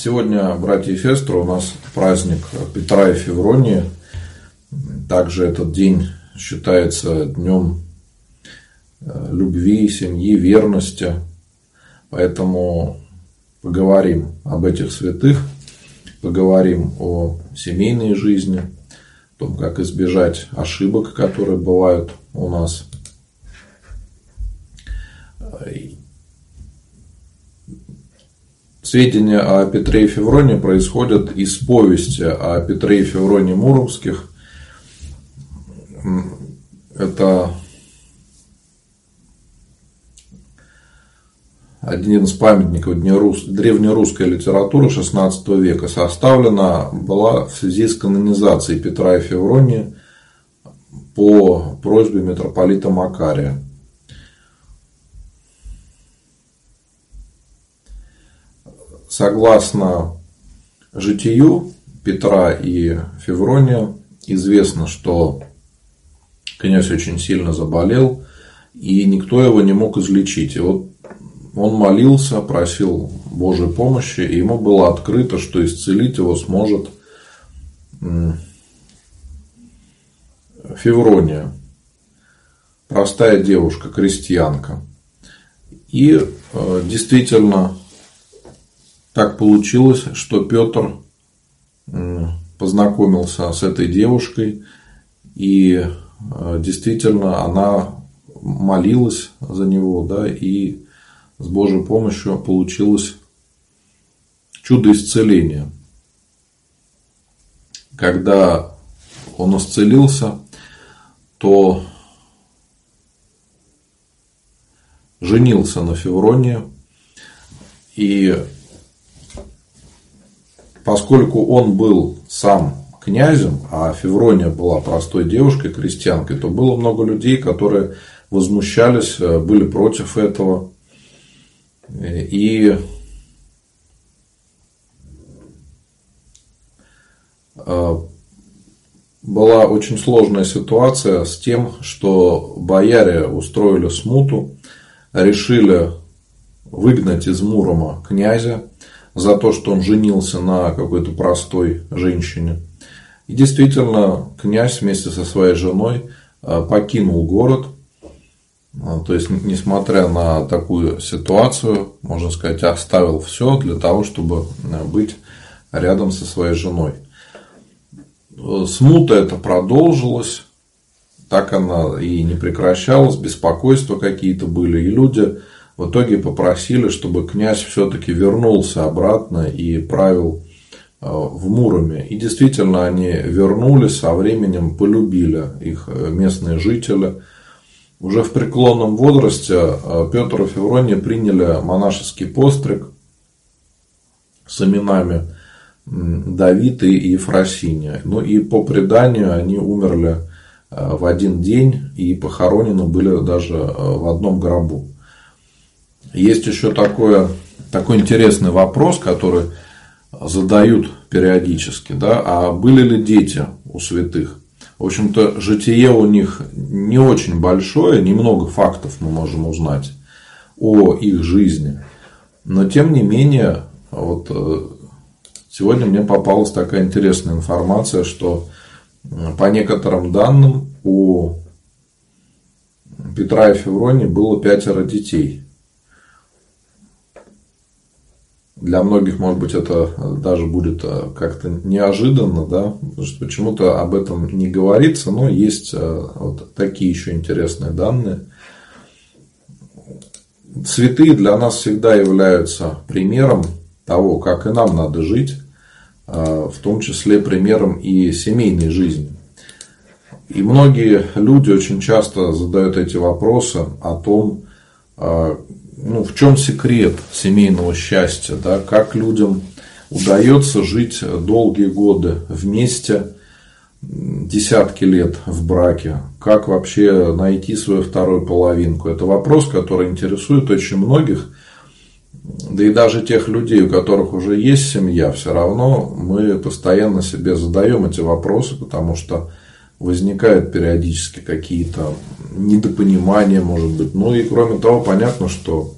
Сегодня, братья сестры, у нас праздник Петра и Февронии. Также этот день считается днем э, любви, семьи, верности. Поэтому поговорим об этих святых, поговорим о семейной жизни, о том, как избежать ошибок, которые бывают у нас. Сведения о Петре и Февроне происходят из повести о Петре и Февроне Муромских. Это один из памятников древнерусской литературы XVI века, составлена была в связи с канонизацией Петра и Февронии по просьбе митрополита Макария. Согласно житию Петра и Феврония, известно, что князь очень сильно заболел, и никто его не мог излечить. И вот он молился, просил Божьей помощи, и ему было открыто, что исцелить его сможет Феврония, простая девушка, крестьянка. И э, действительно так получилось, что Петр познакомился с этой девушкой, и э, действительно она молилась за него, да, и с Божьей помощью получилось чудо исцеления. Когда он исцелился, то женился на Февроне, и поскольку он был сам князем, а Феврония была простой девушкой, крестьянкой, то было много людей, которые возмущались, э, были против этого. И э, была очень сложная ситуация с тем, что бояре устроили смуту, решили выгнать из Мурома князя, за то, что он женился на какой-то простой женщине. И действительно, князь вместе со своей женой э, покинул город. Э, то есть, несмотря на такую ситуацию, можно сказать, оставил все для того, чтобы э, быть рядом со своей женой. Смута это продолжилась, так она и не прекращалась, беспокойства какие-то были, и люди в итоге попросили, чтобы князь все-таки вернулся обратно и правил э, в Муроме. И действительно они вернулись, со временем полюбили их э, местные жители. Уже в преклонном возрасте э, Петр и Феврония приняли монашеский постриг с именами Давид и Ефросиния. Ну и по преданию они умерли в один день и похоронены были даже в одном гробу. Есть еще такое, такой интересный вопрос, который задают периодически, да, а были ли дети у святых? В общем-то, житие у них не очень большое, немного фактов мы можем узнать о их жизни. Но, тем не менее, вот э, сегодня мне попалась такая интересная информация, что по некоторым данным у Петра и Февронии было пятеро детей. Для многих, может быть, это даже будет э, как-то неожиданно, да, что почему-то об этом не говорится, но есть э, вот такие еще интересные данные. Святые для нас всегда являются примером того, как и нам надо жить, э, в том числе примером и семейной жизни. И многие люди очень часто задают эти вопросы о том, ну, в чем секрет семейного счастья, да, как людям удается жить долгие годы вместе, десятки лет в браке, как вообще найти свою вторую половинку. Это вопрос, который интересует очень многих, да и даже тех людей, у которых уже есть семья, все равно мы постоянно себе задаем эти вопросы, потому что возникают периодически какие-то недопонимания, может быть. Ну и кроме того, понятно, что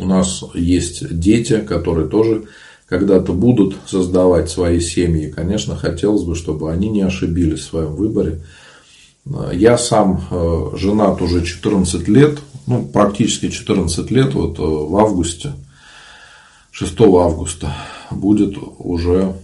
у нас есть дети, которые тоже когда-то будут создавать свои семьи. Конечно, хотелось бы, чтобы они не ошибились в своем выборе. Я сам э, женат уже 14 лет, ну, практически 14 лет, вот э, в августе, 6 августа будет уже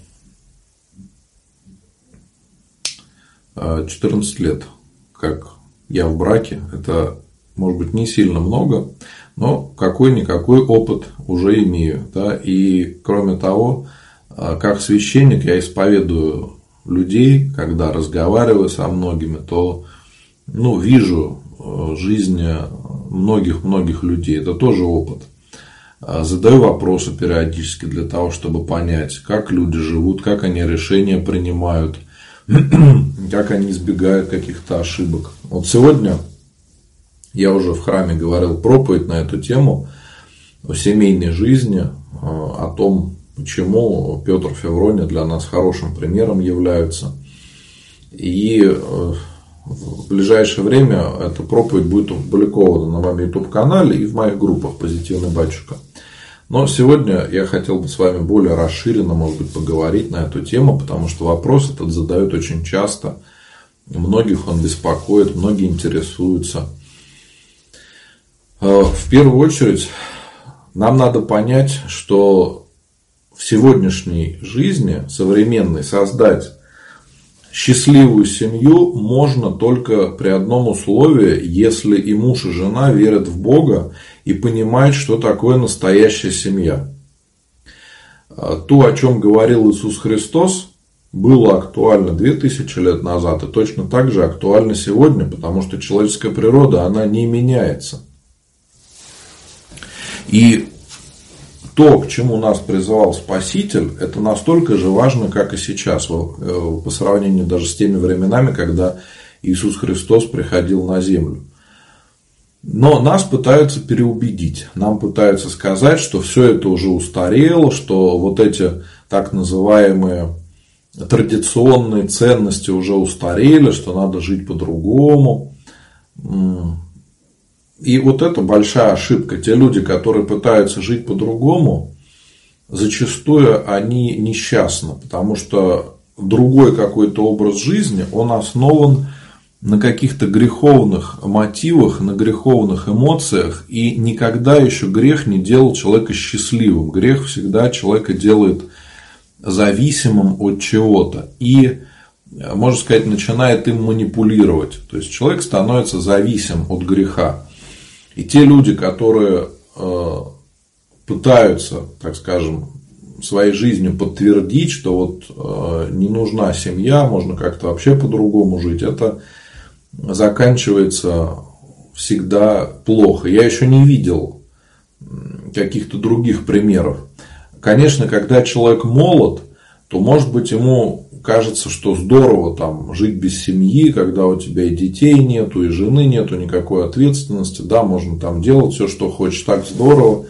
14 э, лет, как я в браке. Это, может быть, не сильно много, но какой-никакой опыт уже имею. Да? И, кроме того, э, как священник я исповедую людей, когда разговариваю со многими, то ну, вижу э, жизнь многих-многих людей. Это тоже опыт. Задаю вопросы периодически для того, чтобы понять, как люди живут, как они решения принимают – как они избегают каких-то ошибок. Вот сегодня я уже в храме говорил проповедь на эту тему о семейной жизни, э, о том, почему Петр Феврония для нас хорошим примером является. И э, в ближайшее время эта проповедь будет опубликована на моем YouTube-канале и в моих группах «Позитивный батюшка». Но сегодня я хотел бы с вами более расширенно, может быть, поговорить на эту тему, потому что вопрос этот задают очень часто. Многих он беспокоит, многие интересуются. Э, в первую очередь, нам надо понять, что в сегодняшней жизни современной создать счастливую семью можно только при одном условии, если и муж, и жена верят в Бога и понимают, что такое настоящая семья. А то, о чем говорил Иисус Христос, было актуально 2000 лет назад и точно так же актуально сегодня, потому что человеческая природа, она не меняется. И то, к чему нас призывал Спаситель, это настолько же важно, как и сейчас, э, по сравнению даже с теми временами, когда Иисус Христос приходил на землю. Но нас пытаются переубедить. Нам пытаются сказать, что все это уже устарело, что вот эти так называемые традиционные ценности уже устарели, что надо жить по-другому. И вот это большая ошибка. Те люди, которые пытаются жить по-другому, зачастую они несчастны, потому что другой какой-то образ жизни, он основан на каких-то греховных мотивах, на греховных эмоциях, и никогда еще грех не делал человека счастливым. Грех всегда человека делает зависимым от чего-то. И, можно сказать, начинает им манипулировать. То есть человек становится зависим от греха. И те люди, которые э, пытаются, так скажем, своей жизнью подтвердить, что вот э, не нужна семья, можно как-то вообще по-другому жить, это заканчивается всегда плохо. Я еще не видел каких-то других примеров. Конечно, когда человек молод, то, может быть, ему кажется, что здорово там жить без семьи, когда у тебя и детей нету, и жены нету, никакой ответственности, да, можно там делать все, что хочешь, так здорово.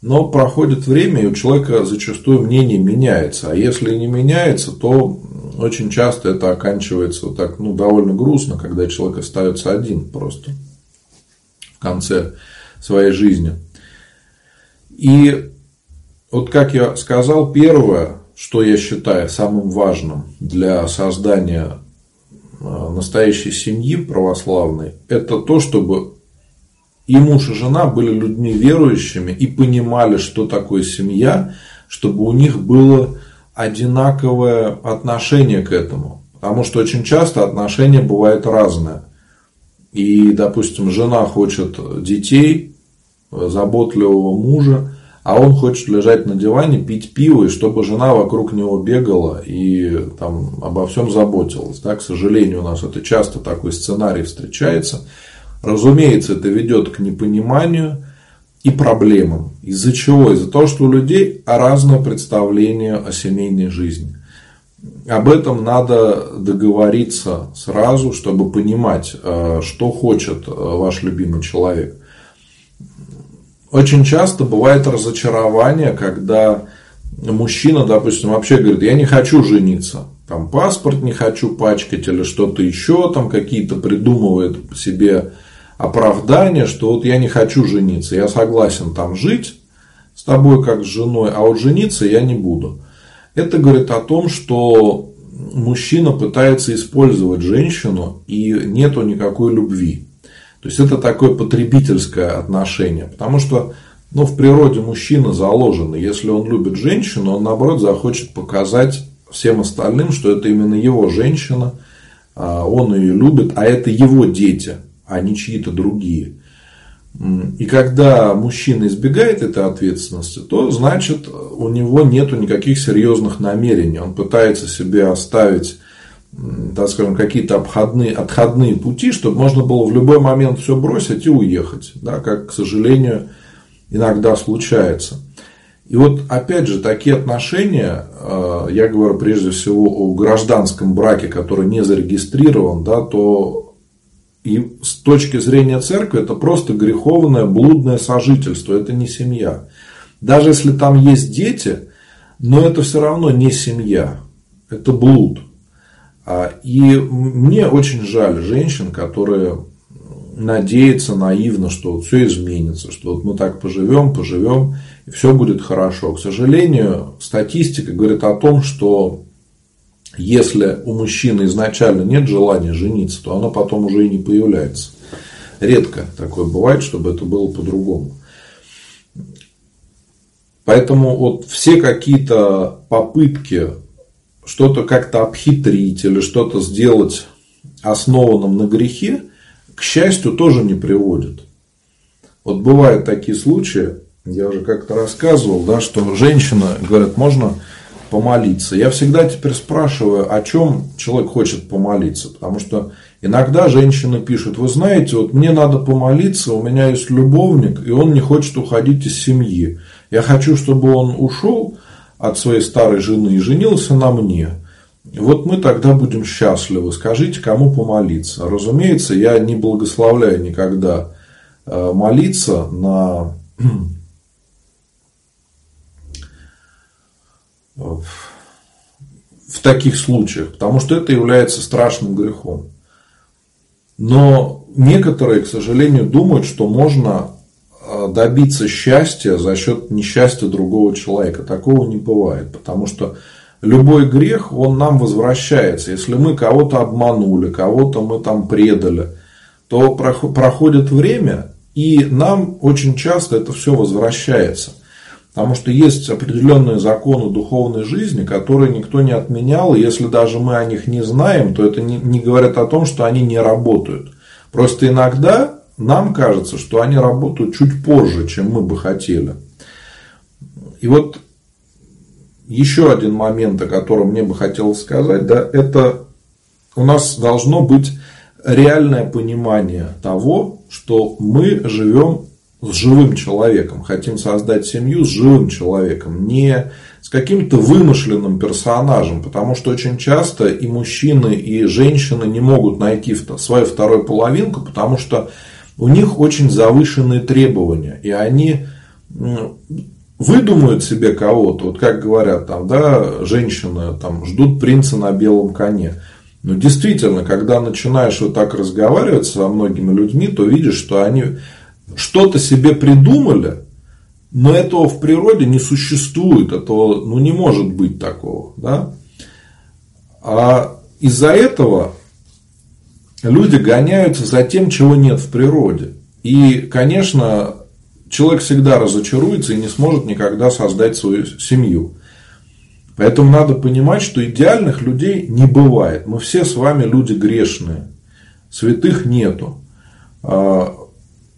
Но проходит время, и у человека зачастую мнение меняется. А если не меняется, то очень часто это оканчивается вот так, ну, довольно грустно, когда человек остается один просто в конце своей жизни. И вот как я сказал, первое, что я считаю самым важным для создания а, настоящей семьи православной, это то, чтобы и муж, и жена были людьми верующими и понимали, что такое семья, чтобы у них было одинаковое отношение к этому. Потому что очень часто отношения бывают разные. И, допустим, жена хочет детей, заботливого мужа, а он хочет лежать на диване, пить пиво, и чтобы жена вокруг него бегала и там обо всем заботилась. Да, к сожалению, у нас это часто такой сценарий встречается. Разумеется, это ведет к непониманию и проблемам. Из-за чего? Из-за того, что у людей разное представление о семейной жизни. Об этом надо договориться сразу, чтобы понимать, э, что хочет э, ваш любимый человек. Очень часто бывает разочарование, когда мужчина, допустим, вообще говорит, я не хочу жениться, там паспорт не хочу пачкать или что-то еще, там какие-то придумывает себе оправдание, что вот я не хочу жениться, я согласен там жить с тобой как с женой, а вот жениться я не буду. Это говорит о том, что мужчина пытается использовать женщину и нету никакой любви. То есть это такое потребительское отношение. Потому что ну, в природе мужчина заложено. Если он любит женщину, он наоборот захочет показать всем остальным, что это именно его женщина, а, он ее любит, а это его дети, а не чьи-то другие. И когда мужчина избегает этой ответственности, то значит у него нет никаких серьезных намерений. Он пытается себе оставить так скажем, какие-то обходные, отходные пути, чтобы можно было в любой момент все бросить и уехать, да, как, к сожалению, иногда случается. И вот, опять же, такие отношения, э, я говорю прежде всего о гражданском браке, который не зарегистрирован, да, то и с точки зрения церкви это просто греховное, блудное сожительство, это не семья. Даже если там есть дети, но это все равно не семья, это блуд. А, и мне очень жаль женщин, которые надеются наивно, что вот все изменится, что вот мы так поживем, поживем, и все будет хорошо. К сожалению, статистика говорит о том, что если у мужчины изначально нет желания жениться, то оно потом уже и не появляется. Редко такое бывает, чтобы это было по-другому. Поэтому вот все какие-то попытки что-то как-то обхитрить или что-то сделать основанным на грехе, к счастью, тоже не приводит. Вот бывают такие случаи, я уже как-то рассказывал, да, что женщина, говорят, можно помолиться. Я всегда теперь спрашиваю, о чем человек хочет помолиться. Потому что иногда женщина пишет, вы знаете, вот мне надо помолиться, у меня есть любовник, и он не хочет уходить из семьи. Я хочу, чтобы он ушел, от своей старой жены и женился на мне. Вот мы тогда будем счастливы. Скажите, кому помолиться. Разумеется, я не благословляю никогда э, молиться на в таких случаях, потому что это является страшным грехом. Но некоторые, к сожалению, думают, что можно Э, добиться счастья за счет несчастья другого человека. Такого не бывает, потому что любой грех, он нам возвращается. Если мы кого-то обманули, кого-то мы там предали, то проходит время, и нам очень часто это все возвращается. Потому что есть определенные законы духовной жизни, которые никто не отменял, и если даже мы о них не знаем, то это не, не говорит о том, что они не работают. Просто иногда нам кажется, что они работают чуть позже, чем мы бы хотели. И вот еще один момент, о котором мне бы хотелось сказать, да, это у нас должно быть реальное понимание того, что мы живем с живым человеком, хотим создать семью с живым человеком, не с каким-то вымышленным персонажем, потому что очень часто и мужчины, и женщины не могут найти свою вторую половинку, потому что у них очень завышенные требования, и они выдумают себе кого-то, вот как говорят там, да, женщины там ждут принца на белом коне. Но действительно, когда начинаешь вот так разговаривать со многими людьми, то видишь, что они что-то себе придумали, но этого в природе не существует, этого ну, не может быть такого. Да? А из-за этого люди гоняются за тем, чего нет в природе. И, конечно, человек всегда разочаруется и не сможет никогда создать свою семью. Поэтому надо понимать, что идеальных людей не бывает. Мы все с вами люди грешные. Святых нету.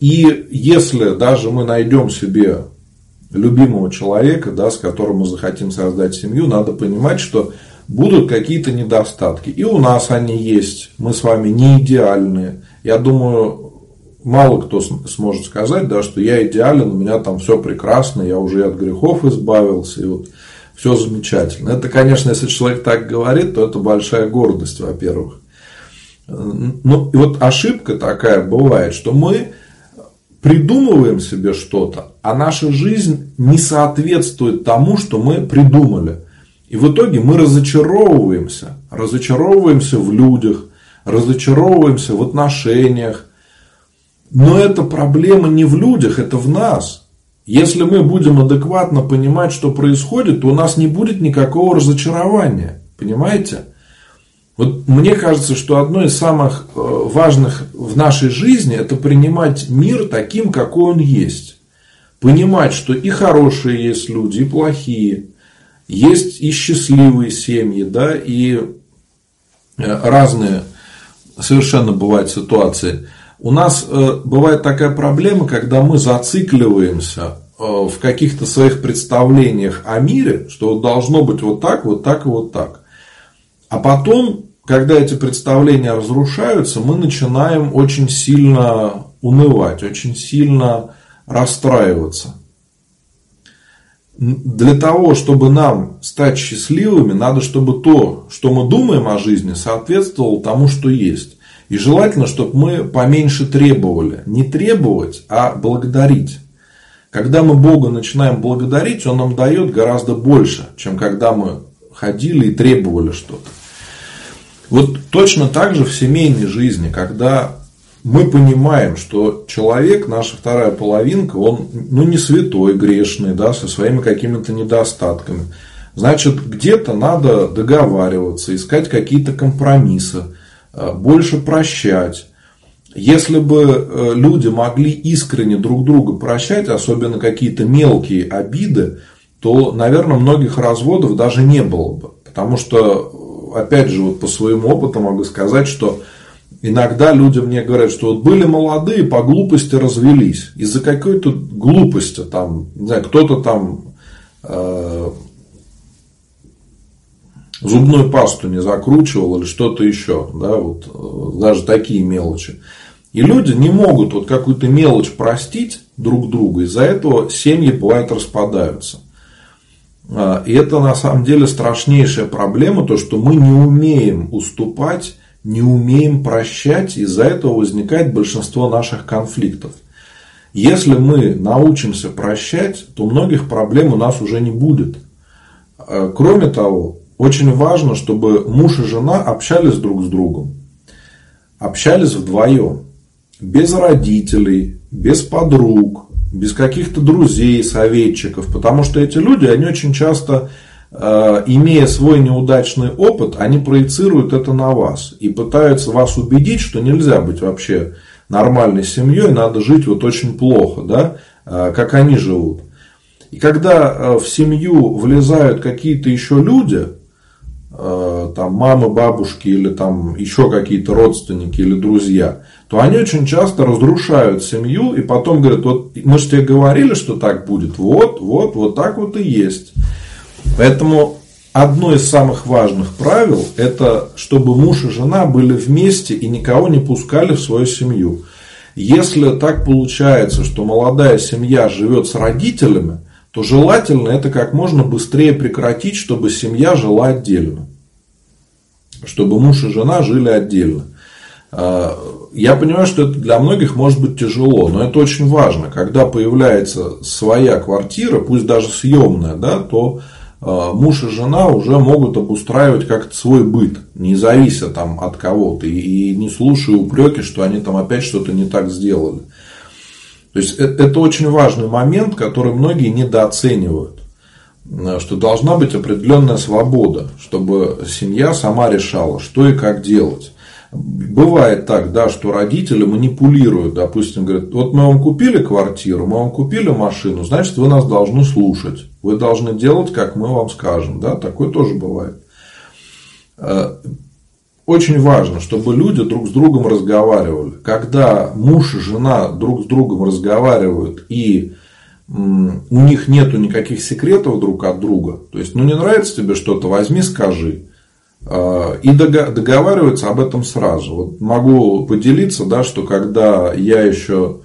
И если даже мы найдем себе любимого человека, да, с которым мы захотим создать семью, надо понимать, что будут какие-то недостатки. И у нас они есть. Мы с вами не идеальные. Я думаю, мало кто сможет сказать, да, что я идеален, у меня там все прекрасно, я уже от грехов избавился, и вот все замечательно. Это, конечно, если человек так говорит, то это большая гордость, во-первых. Ну, и вот ошибка такая бывает, что мы придумываем себе что-то, а наша жизнь не соответствует тому, что мы придумали. И в итоге мы разочаровываемся. Разочаровываемся в людях, разочаровываемся в отношениях. Но эта проблема не в людях, это в нас. Если мы будем адекватно понимать, что происходит, то у нас не будет никакого разочарования. Понимаете? Вот мне кажется, что одно из самых э, важных в нашей жизни это принимать мир таким, какой он есть. Понимать, что и хорошие есть люди, и плохие. Есть и счастливые семьи, да, и э, разные совершенно бывают ситуации. У нас э, бывает такая проблема, когда мы зацикливаемся в каких-то своих представлениях о мире, что должно быть вот так, вот так и вот так. А потом когда эти представления разрушаются, мы начинаем очень сильно унывать, очень сильно расстраиваться. Для того, чтобы нам стать счастливыми, надо, чтобы то, что мы думаем о жизни, соответствовало тому, что есть. И желательно, чтобы мы поменьше требовали. Не требовать, а благодарить. Когда мы Бога начинаем благодарить, Он нам дает гораздо больше, чем когда мы ходили и требовали что-то. Вот точно так же в семейной жизни, когда мы понимаем, что человек, наша вторая половинка, он ну, не святой, грешный, да, со своими какими-то недостатками. Значит, где-то надо договариваться, искать какие-то компромиссы, э, больше прощать. Если бы э, люди могли искренне друг друга прощать, особенно какие-то мелкие обиды, то, наверное, многих разводов даже не было бы. Потому что опять же, вот по своему опыту могу сказать, что иногда люди мне говорят, что вот были молодые, по глупости развелись. Из-за какой-то глупости там, не знаю, кто-то там э, зубную пасту не закручивал или что-то еще, да, вот э, даже такие мелочи. И люди не могут вот какую-то мелочь простить друг другу, из-за этого семьи бывает распадаются. А, и это на самом деле страшнейшая проблема, то что мы не умеем уступать, не умеем прощать, из-за этого возникает большинство наших конфликтов. Если мы научимся прощать, то многих проблем у нас уже не будет. А, кроме того, очень важно, чтобы муж и жена общались друг с другом. Общались вдвоем. Без родителей, без подруг, без каких-то друзей, советчиков, потому что эти люди, они очень часто, э, имея свой неудачный опыт, они проецируют это на вас и пытаются вас убедить, что нельзя быть вообще нормальной семьей, надо жить вот очень плохо, да, э, как они живут. И когда э, в семью влезают какие-то еще люди, там мамы, бабушки или там еще какие-то родственники или друзья, то они очень часто разрушают семью и потом говорят, вот мы же тебе говорили, что так будет, вот, вот, вот так вот и есть. Поэтому одно из самых важных правил, это чтобы муж и жена были вместе и никого не пускали в свою семью. Если так получается, что молодая семья живет с родителями, то желательно это как можно быстрее прекратить, чтобы семья жила отдельно. Чтобы муж и жена жили отдельно. А, я понимаю, что это для многих может быть тяжело, но это очень важно. Когда появляется своя квартира, пусть даже съемная, да, то а, муж и жена уже могут обустраивать как-то свой быт, не завися там от кого-то и не слушая упреки, что они там опять что-то не так сделали. То есть это очень важный момент, который многие недооценивают что должна быть определенная свобода, чтобы семья сама решала, что и как делать. Бывает так, да, что родители манипулируют, допустим, говорят, вот мы вам купили квартиру, мы вам купили машину, значит, вы нас должны слушать, вы должны делать, как мы вам скажем, да, такое тоже бывает. Очень важно, чтобы люди друг с другом разговаривали. Когда муж и жена друг с другом разговаривают и у них нету никаких секретов друг от друга, то есть, ну не нравится тебе что-то, возьми, скажи. А, и договариваются об этом сразу. Вот могу поделиться, да, что когда я еще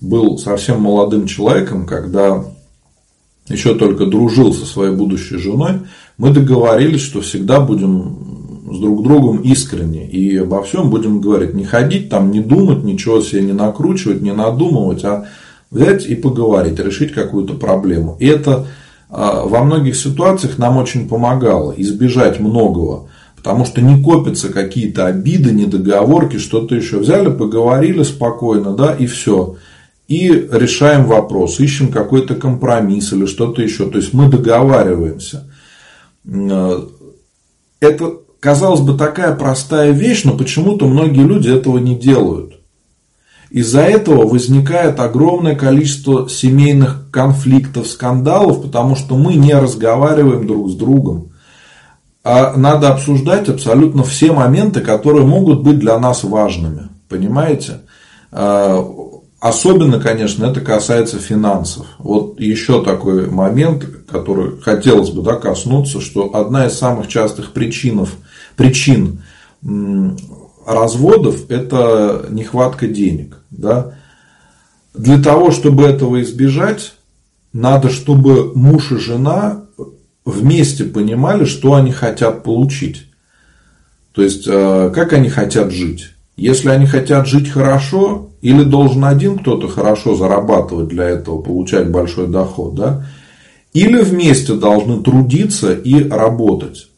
был совсем молодым человеком, когда еще только дружил со своей будущей женой, мы договорились, что всегда будем с друг другом искренне и обо всем будем говорить. Не ходить там, не думать, ничего себе не накручивать, не надумывать, а взять и поговорить, решить какую-то проблему. И это а, во многих ситуациях нам очень помогало избежать многого. Потому что не копятся какие-то обиды, недоговорки, что-то еще. Взяли, поговорили спокойно, да, и все. и решаем вопрос, ищем какой-то компромисс или что-то еще. То есть мы договариваемся. Это, казалось бы, такая простая вещь, но почему-то многие люди этого не делают. Из-за этого возникает огромное количество семейных конфликтов, скандалов, потому что мы не разговариваем друг с другом. А надо обсуждать абсолютно все моменты, которые могут быть для нас важными. Понимаете? А, особенно, конечно, это касается финансов. Вот еще такой момент, который хотелось бы да, коснуться, что одна из самых частых причин, причин разводов – это нехватка денег. Да? Для того, чтобы этого избежать, надо, чтобы муж и жена вместе понимали, что они хотят получить. То есть, э, как они хотят жить. Если они хотят жить хорошо, или должен один кто-то хорошо зарабатывать для этого, получать большой доход, да? или вместе должны трудиться и работать.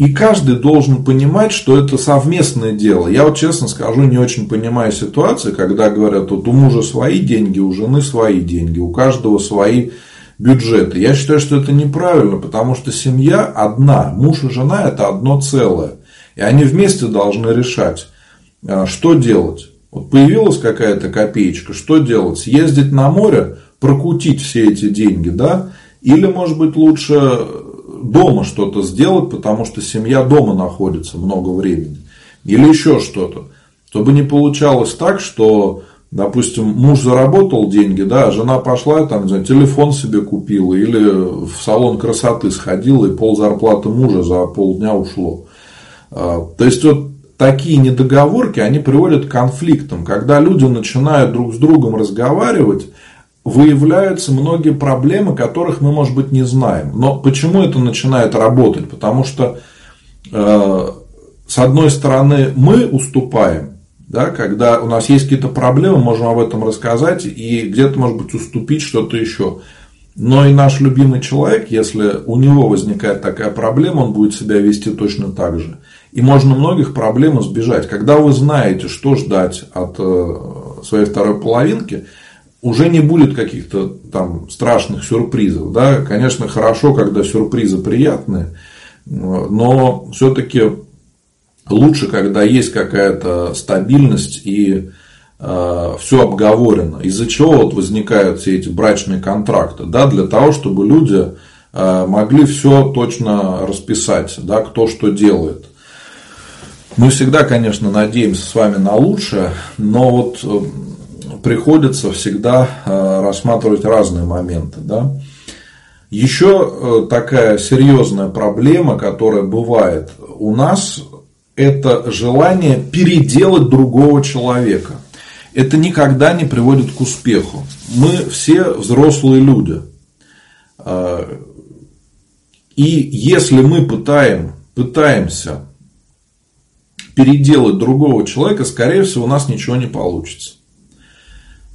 Э, и каждый должен понимать, что это совместное дело. Я вот честно скажу, не очень понимаю ситуации, когда говорят, вот у мужа свои деньги, у жены свои деньги, у каждого свои бюджеты. Я считаю, что это неправильно, потому что семья одна, муж и жена это одно целое. И они вместе должны решать, а, что делать. Вот появилась какая-то копеечка, что делать? Съездить на море, прокутить все эти деньги, да? Или, может быть, лучше дома что-то сделать, потому что семья дома находится много времени. Или еще что-то. Чтобы не получалось так, что, допустим, муж заработал деньги, да, а жена пошла, там, не знаю, телефон себе купила, или в салон красоты сходила, и пол зарплаты мужа за полдня ушло. А, то есть, вот такие недоговорки, они приводят к конфликтам. Когда люди начинают друг с другом разговаривать, выявляются многие проблемы, которых мы, может быть, не знаем. Но почему это начинает работать? Потому что, э, с одной стороны, мы уступаем, да, когда у нас есть какие-то проблемы, можем об этом рассказать и где-то, может быть, уступить что-то еще. Но и наш любимый человек, если у него возникает такая проблема, он будет себя вести точно так же. И можно многих проблем избежать. Когда вы знаете, что ждать от э, своей второй половинки, уже не будет каких-то там страшных сюрпризов. Да? Конечно, хорошо, когда сюрпризы приятные, но все-таки лучше, когда есть какая-то стабильность и э, все обговорено. Из-за чего вот возникают все эти брачные контракты? Да, для того, чтобы люди э, могли все точно расписать, да, кто что делает. Мы всегда, конечно, надеемся с вами на лучшее, но вот приходится всегда э, рассматривать разные моменты. Да? Еще э, такая серьезная проблема, которая бывает у нас, это желание переделать другого человека. Это никогда не приводит к успеху. Мы все взрослые люди. Э, и если мы пытаем, пытаемся переделать другого человека, скорее всего, у нас ничего не получится.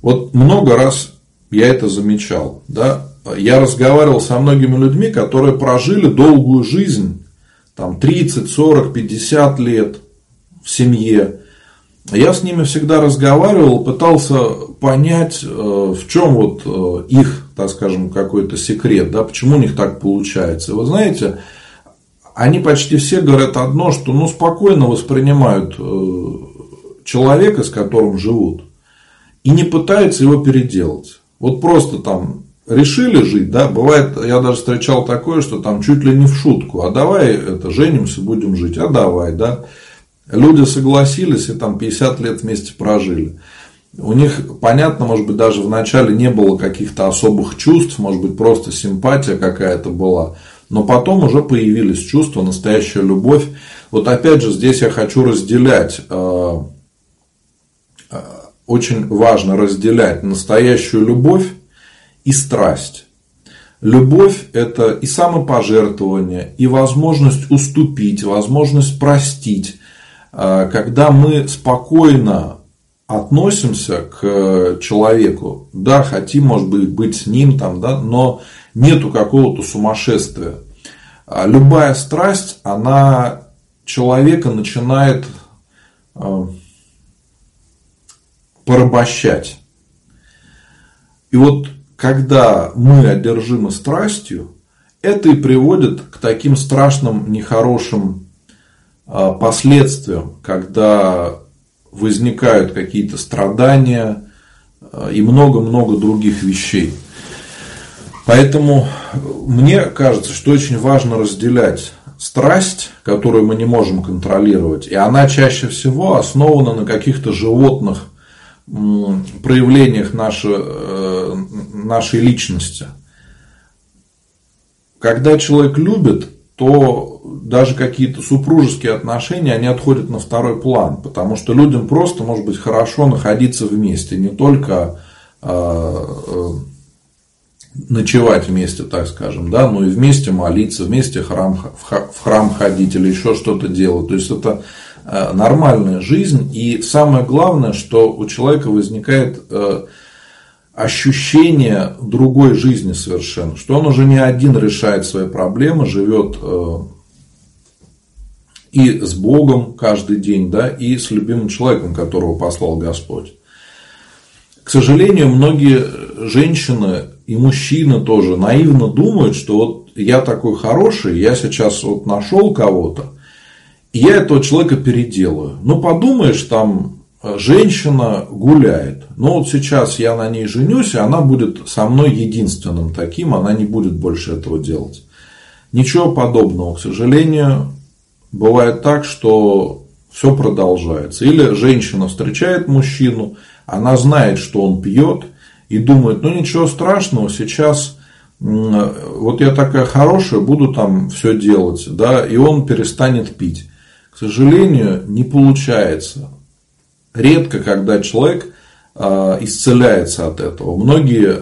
Вот много раз я это замечал. Да? Я разговаривал со многими людьми, которые прожили долгую жизнь, там 30, 40, 50 лет в семье. Я с ними всегда разговаривал, пытался понять, э, в чем вот э, их, так скажем, какой-то секрет, да, почему у них так получается. Вы знаете, они почти все говорят одно, что ну, спокойно воспринимают э, человека, с которым живут и не пытаются его переделать. Вот просто там решили жить, да, бывает, я даже встречал такое, что там чуть ли не в шутку, а давай это, женимся, будем жить, а давай, да. Люди согласились и там 50 лет вместе прожили. У них, понятно, может быть, даже вначале не было каких-то особых чувств, может быть, просто симпатия какая-то была. Но потом уже появились чувства, настоящая любовь. Вот опять же, здесь я хочу разделять э, очень важно разделять настоящую любовь и страсть. Любовь – это и самопожертвование, и возможность уступить, возможность простить. А, когда мы спокойно относимся к человеку, да, хотим, может быть, быть с ним, там, да, но нету какого-то сумасшествия. А любая страсть, она человека начинает а, порабощать. И вот когда мы одержимы страстью, это и приводит к таким страшным, нехорошим а, последствиям, когда возникают какие-то страдания а, и много-много других вещей. Поэтому мне кажется, что очень важно разделять страсть, которую мы не можем контролировать, и она чаще всего основана на каких-то животных проявлениях нашей, э, нашей личности. Когда человек любит, то даже какие-то супружеские отношения, они отходят на второй план, потому что людям просто может быть хорошо находиться вместе, не только э, э, ночевать вместе, так скажем, да, но и вместе молиться, вместе храм, в храм ходить или еще что-то делать. То есть это нормальная жизнь. И самое главное, что у человека возникает э, ощущение другой жизни совершенно, что он уже не один решает свои проблемы, живет э, и с Богом каждый день, да, и с любимым человеком, которого послал Господь. К сожалению, многие женщины и мужчины тоже наивно думают, что вот я такой хороший, я сейчас вот нашел кого-то, я этого человека переделаю. Ну, подумаешь, там э, женщина гуляет. Но вот сейчас я на ней женюсь, и она будет со мной единственным таким, она не будет больше этого делать. Ничего подобного, к сожалению, бывает так, что все продолжается. Или женщина встречает мужчину, она знает, что он пьет, и думает, ну ничего страшного, сейчас вот я такая хорошая, буду там все делать, да, и он перестанет пить к сожалению, не получается. Редко, когда человек а, исцеляется от этого. Многие,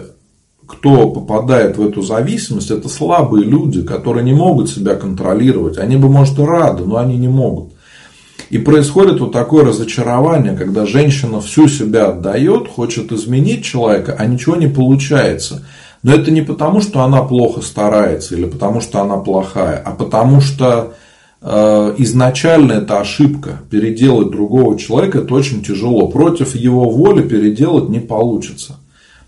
кто попадает в эту зависимость, это слабые люди, которые не могут себя контролировать. Они бы, может, и рады, но они не могут. И происходит вот такое разочарование, когда женщина всю себя отдает, хочет изменить человека, а ничего не получается. Но это не потому, что она плохо старается или потому, что она плохая, а потому что изначально это ошибка. Переделать другого человека это очень тяжело. Против его воли переделать не получится.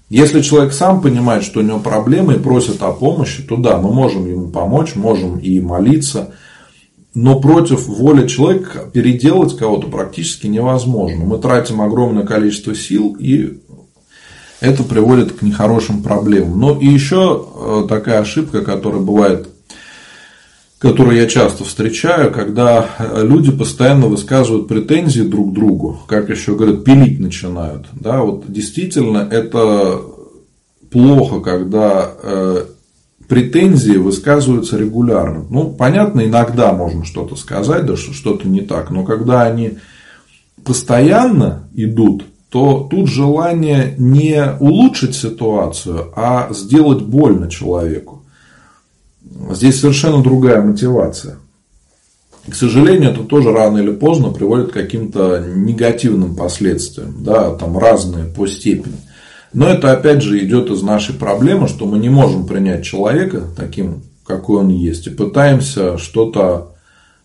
Если человек сам понимает, что у него проблемы и просит о помощи, то да, мы можем ему помочь, можем и молиться. Но против воли человека переделать кого-то практически невозможно. Мы тратим огромное количество сил, и это приводит к нехорошим проблемам. Но и еще э, такая ошибка, которая бывает которую я часто встречаю, когда люди постоянно высказывают претензии друг другу, как еще говорят, пилить начинают. Да, вот действительно это плохо, когда э, претензии высказываются регулярно. Ну, понятно, иногда можно что-то сказать, да, что что-то не так, но когда они постоянно идут, то тут желание не улучшить ситуацию, а сделать больно человеку. Здесь совершенно другая мотивация. К сожалению, это тоже рано или поздно приводит к каким-то негативным последствиям, да, там разные по степени. Но это опять же идет из нашей проблемы, что мы не можем принять человека таким, какой он есть, и пытаемся что-то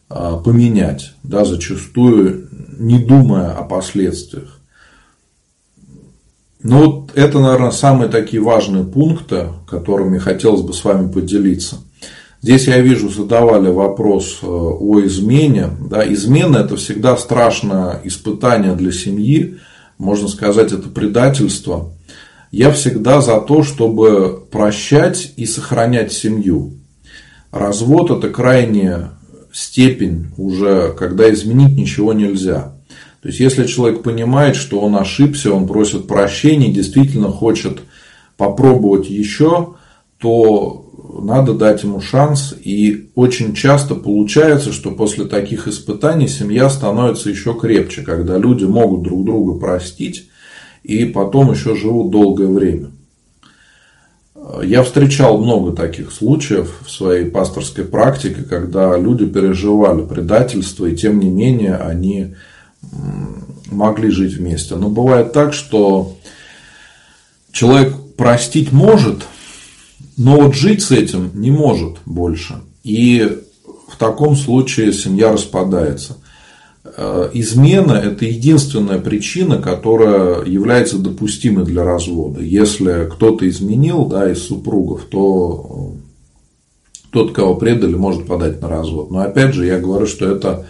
а, поменять, да, зачастую не думая о последствиях. Ну вот это, наверное, самые такие важные пункты, которыми хотелось бы с вами поделиться – Здесь я вижу, задавали вопрос э, о измене. Да, измена это всегда страшное испытание для семьи. Можно сказать, это предательство. Я всегда за то, чтобы прощать и сохранять семью. Развод это крайняя степень уже, когда изменить ничего нельзя. То есть, если человек понимает, что он ошибся, он просит прощения, действительно хочет попробовать еще, то надо дать ему шанс. И очень часто получается, что после таких испытаний семья становится еще крепче, когда люди могут друг друга простить и потом еще живут долгое время. Я встречал много таких случаев в своей пасторской практике, когда люди переживали предательство, и тем не менее они могли жить вместе. Но бывает так, что человек простить может, но вот жить с этим не может больше. И в таком случае семья распадается. Э, измена – это единственная причина, которая является допустимой для развода. Если кто-то изменил да, из супругов, то тот, кого предали, может подать на развод. Но опять же, я говорю, что это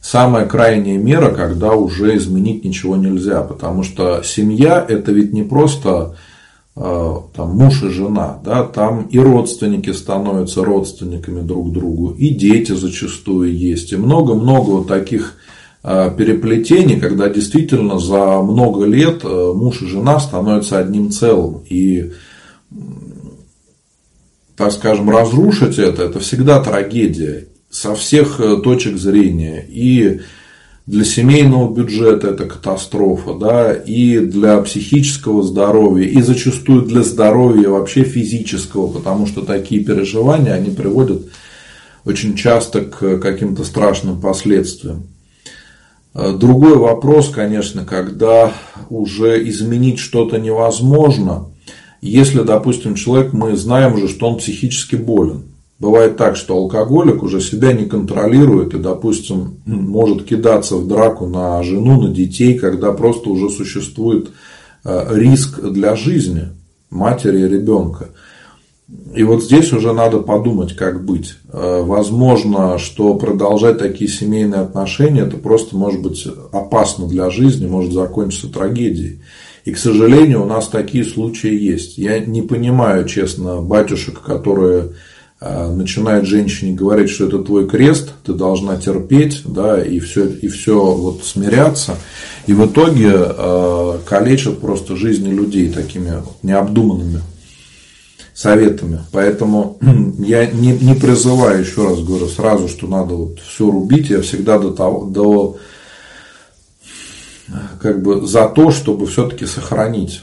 самая крайняя мера, когда уже изменить ничего нельзя. Потому что семья – это ведь не просто э, там, муж и жена, да, там и родственники становятся родственниками друг другу, и дети зачастую есть, и много-много вот таких Э, переплетений, когда действительно за много лет э, муж и жена становятся одним целым. И, так скажем, разрушить это, это всегда трагедия со всех э, точек зрения. И для семейного бюджета это катастрофа, да, и для психического здоровья, и зачастую для здоровья вообще физического, потому что такие переживания, они приводят очень часто к каким-то страшным последствиям. Другой вопрос, конечно, когда уже изменить что-то невозможно, если, допустим, человек, мы знаем уже, что он психически болен. Бывает так, что алкоголик уже себя не контролирует и, допустим, может кидаться в драку на жену, на детей, когда просто уже существует э, риск для жизни матери и ребенка. И вот здесь уже надо подумать, как быть. Э, возможно, что продолжать такие семейные отношения, это просто может быть опасно для жизни, может закончиться трагедией. И, к сожалению, у нас такие случаи есть. Я не понимаю, честно, батюшек, которые э, начинают женщине говорить, что это твой крест, ты должна терпеть, да, и все, и все вот смиряться. И в итоге э, калечат просто жизни людей такими необдуманными советами. Поэтому я не, не призываю, еще раз говорю, сразу, что надо вот все рубить. Я всегда до того, до, как бы за то, чтобы все-таки сохранить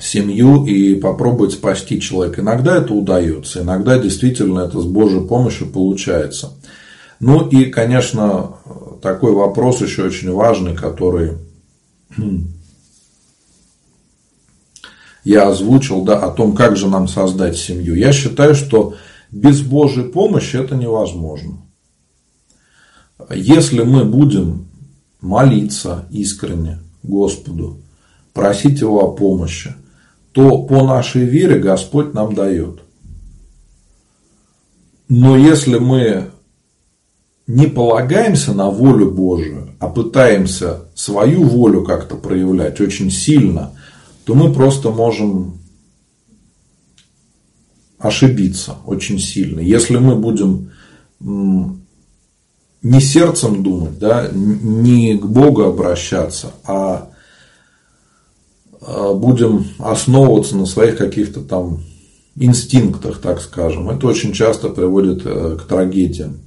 семью и попробовать спасти человека. Иногда это удается, иногда действительно это с Божьей помощью получается. Ну и, конечно, такой вопрос еще очень важный, который я озвучил, да, о том, как же нам создать семью. Я считаю, что без Божьей помощи это невозможно. Если мы будем молиться искренне Господу, просить Его о помощи, то по нашей вере Господь нам дает. Но если мы не полагаемся на волю Божию, а пытаемся свою волю как-то проявлять очень сильно, то мы просто можем ошибиться очень сильно. Если мы будем не сердцем думать, да, не к Богу обращаться, а, будем основываться на своих каких-то там инстинктах, так скажем, это очень часто приводит э, к трагедиям.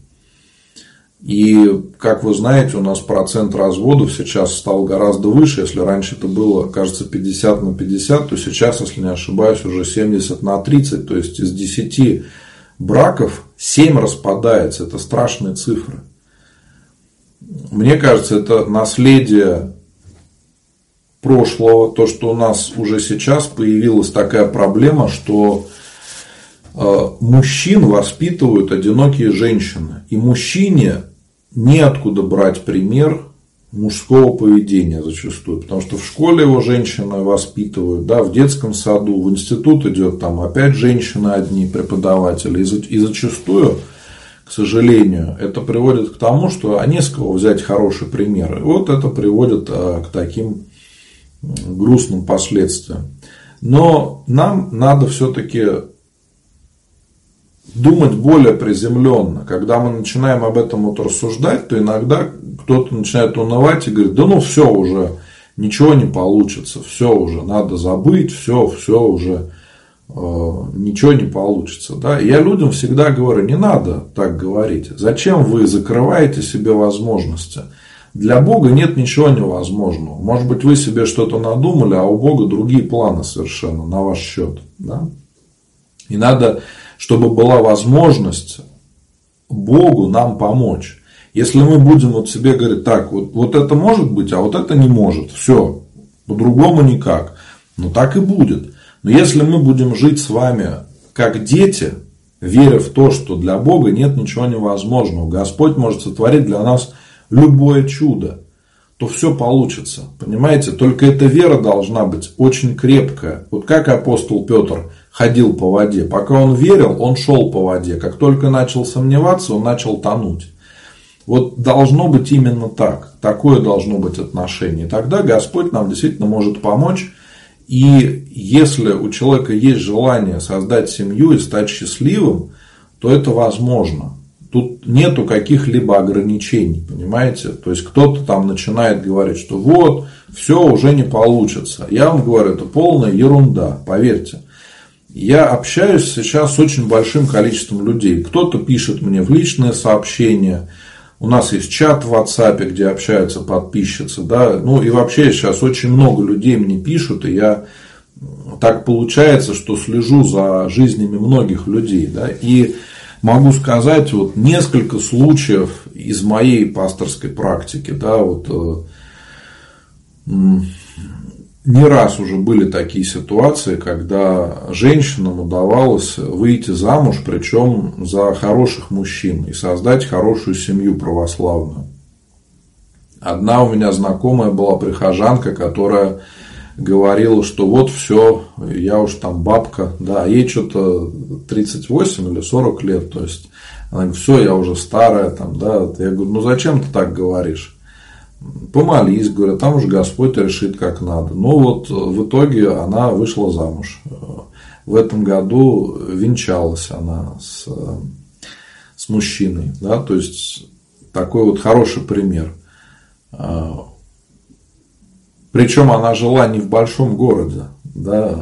И, как вы знаете, у нас процент разводов сейчас стал гораздо выше. Если раньше это было, кажется, 50 на 50, то сейчас, если не ошибаюсь, уже 70 на 30. То есть, из 10 браков 7 распадается. Это страшные цифры. Мне кажется, это наследие прошлого, то, что у нас уже сейчас появилась такая проблема, что э, мужчин воспитывают одинокие женщины. И мужчине неоткуда брать пример мужского поведения зачастую, потому что в школе его женщины воспитывают, да, в детском саду, в институт идет там опять женщины одни преподаватели, и зачастую, к сожалению, это приводит к тому, что а с кого взять хороший пример. И вот это приводит а, к таким грустным последствиям. Но нам надо все-таки думать более приземленно. Когда мы начинаем об этом вот рассуждать, то иногда кто-то начинает унывать и говорит, да ну все уже, ничего не получится, все уже, надо забыть, все, все уже, э, ничего не получится. Да? Я людям всегда говорю, не надо так говорить. Зачем вы закрываете себе возможности? Для Бога нет ничего невозможного. Может быть, вы себе что-то надумали, а у Бога другие планы совершенно на ваш счет. Да? И надо чтобы была возможность Богу нам помочь. Если мы будем вот себе говорить, так, вот, вот это может быть, а вот это не может, все, по-другому никак, ну так и будет. Но если мы будем жить с вами как дети, веря в то, что для Бога нет ничего невозможного, Господь может сотворить для нас любое чудо, то все получится. Понимаете? Только эта вера должна быть очень крепкая. Вот как апостол Петр ходил по воде. Пока он верил, он шел по воде. Как только начал сомневаться, он начал тонуть. Вот должно быть именно так. Такое должно быть отношение. Тогда Господь нам действительно может помочь. И если у человека есть желание создать семью и стать счастливым, то это возможно. Тут нету каких-либо ограничений, понимаете? То есть кто-то там начинает говорить, что вот, все уже не получится. Я вам говорю, это полная ерунда, поверьте. Я общаюсь сейчас с очень большим количеством людей. Кто-то пишет мне в личные сообщения, у нас есть чат в WhatsApp, где общаются подписчицы, да, ну и вообще сейчас очень много людей мне пишут, и я так получается, что слежу за жизнями многих людей, да, и могу сказать вот несколько случаев из моей пасторской практики, да, вот э, не раз уже были такие ситуации, когда женщинам удавалось выйти замуж, причем за хороших мужчин и создать хорошую семью православную. Одна у меня знакомая была прихожанка, которая говорила, что вот все, я уж там бабка, да, ей что-то 38 или 40 лет, то есть она говорит, все, я уже старая, там, да, я говорю, ну зачем ты так говоришь? помолись, говорят, там уже Господь решит как надо. Ну вот в итоге она вышла замуж. В этом году венчалась она с, с мужчиной. Да? То есть такой вот хороший пример. Причем она жила не в большом городе, да,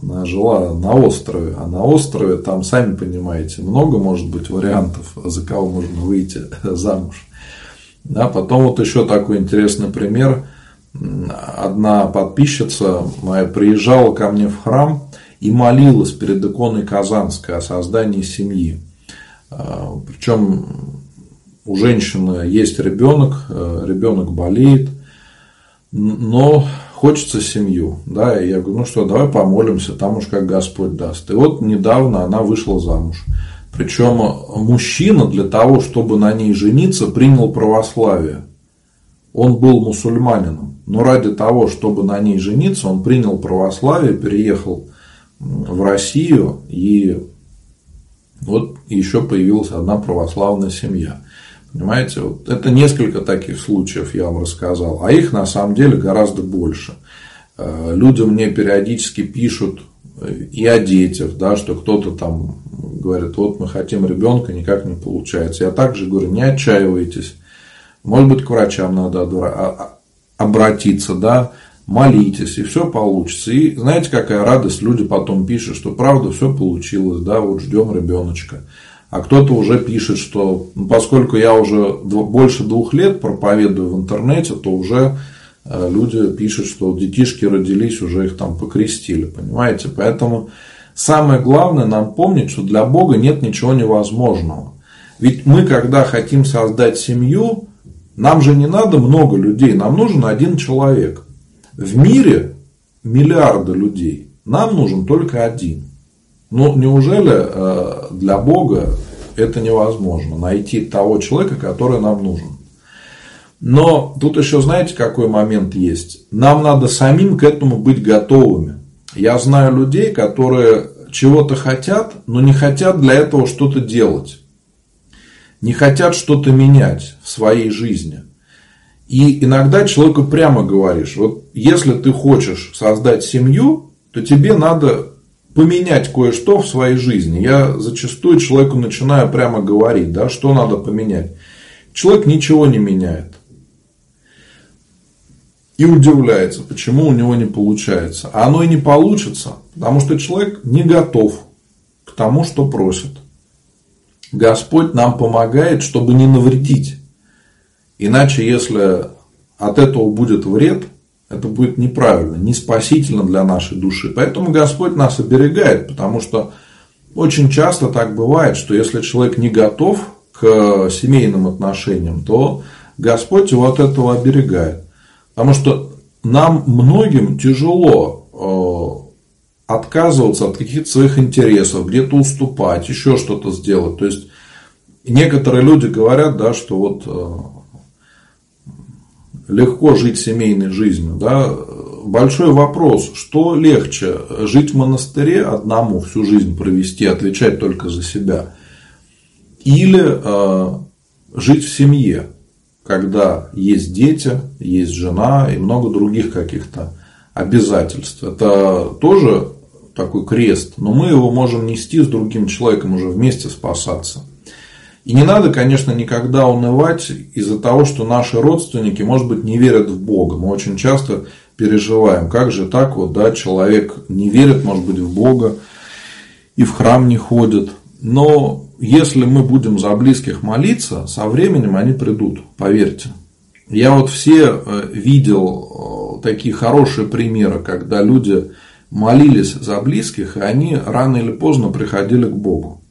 она жила на острове, а на острове там, сами понимаете, много может быть вариантов, за кого можно выйти замуж. Да, потом вот еще такой интересный пример. Одна подписчица моя приезжала ко мне в храм и молилась перед иконой Казанской о создании семьи. А, Причем у женщины есть ребенок, э, ребенок болеет, но хочется семью. Да, и я говорю, ну что, давай помолимся, там уж как Господь даст. И вот недавно она вышла замуж. Причем мужчина для того, чтобы на ней жениться, принял православие. Он был мусульманином, но ради того, чтобы на ней жениться, он принял православие, переехал в Россию, и вот еще появилась одна православная семья. Понимаете, вот это несколько таких случаев я вам рассказал, а их на самом деле гораздо больше. Э, люди мне периодически пишут и о детях, да, что кто-то там говорит, вот мы хотим ребенка, никак не получается. Я также говорю, не отчаивайтесь. Может быть, к врачам надо а, а, обратиться, да, молитесь, и все получится. И знаете, какая радость, люди потом пишут, что правда все получилось, да, вот ждем ребеночка. А кто-то уже пишет, что ну, поскольку я уже больше двух лет проповедую в интернете, то уже э, люди пишут, что детишки родились, уже их там покрестили, понимаете? Поэтому Самое главное нам помнить, что для Бога нет ничего невозможного. Ведь мы, когда хотим создать семью, нам же не надо много людей, нам нужен один человек. В мире миллиарды людей, нам нужен только один. Но неужели э, для Бога это невозможно, найти того человека, который нам нужен? Но тут еще знаете, какой момент есть? Нам надо самим к этому быть готовыми. Я знаю людей, которые чего-то хотят, но не хотят для этого что-то делать. Не хотят что-то менять в своей жизни. И иногда человеку прямо говоришь, вот если ты хочешь создать семью, то тебе надо поменять кое-что в своей жизни. Я зачастую человеку начинаю прямо говорить, да, что надо поменять. Человек ничего не меняет и удивляется, почему у него не получается. А оно и не получится, потому что человек не готов к тому, что просит. Господь нам помогает, чтобы не навредить. Иначе, если от этого будет вред, это будет неправильно, не спасительно для нашей души. Поэтому Господь нас оберегает, потому что очень часто так бывает, что если человек не готов к семейным отношениям, то Господь его от этого оберегает. Потому что нам многим тяжело э, отказываться от каких-то своих интересов, где-то уступать, еще что-то сделать. То есть некоторые люди говорят, да, что вот э, легко жить семейной жизнью. Да? Большой вопрос, что легче, жить в монастыре одному всю жизнь провести, отвечать только за себя, или э, жить в семье, когда есть дети, есть жена и много других каких-то обязательств. Это тоже такой крест, но мы его можем нести с другим человеком, уже вместе спасаться. И не надо, конечно, никогда унывать из-за того, что наши родственники, может быть, не верят в Бога. Мы очень часто переживаем, как же так вот, да, человек не верит, может быть, в Бога и в храм не ходит. Но если мы будем за близких молиться, со временем они придут, поверьте. Я вот все э, видел э, такие хорошие примеры, когда люди молились за близких, и они рано или поздно приходили к Богу.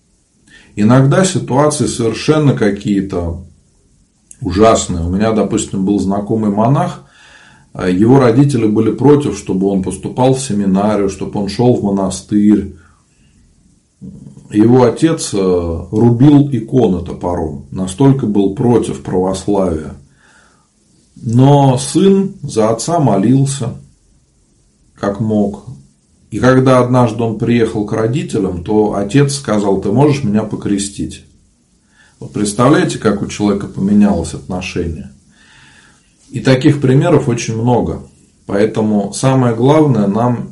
Иногда ситуации совершенно какие-то ужасные. У меня, допустим, был знакомый монах, его родители были против, чтобы он поступал в семинарию, чтобы он шел в монастырь. Его отец э, рубил иконы топором, настолько был против православия. Но сын за отца молился, как мог. И когда однажды он приехал к родителям, то отец сказал, ты можешь меня покрестить. Вот представляете, как у человека поменялось отношение. И таких примеров очень много. Поэтому самое главное нам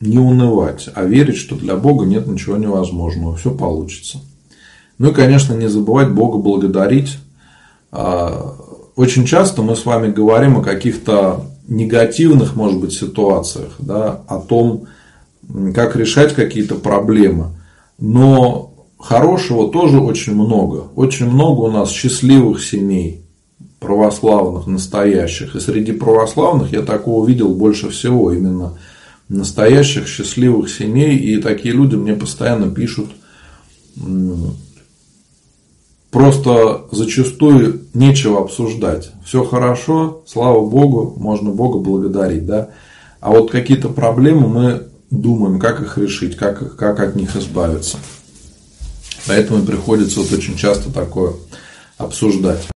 не унывать, а верить, что для Бога нет ничего невозможного, все получится. Ну и, конечно, не забывать Бога благодарить. А, очень часто мы с вами говорим о каких-то негативных, может быть, ситуациях, да, о том, как решать какие-то проблемы. Но хорошего тоже очень много. Очень много у нас счастливых семей, православных, настоящих. И среди православных я такого видел больше всего. Именно настоящих счастливых семей. И такие люди мне постоянно пишут. Просто зачастую нечего обсуждать. Все хорошо, слава Богу, можно Бога благодарить. Да? А вот какие-то проблемы мы думаем, как их решить, как, как от них избавиться. Поэтому приходится вот очень часто такое обсуждать.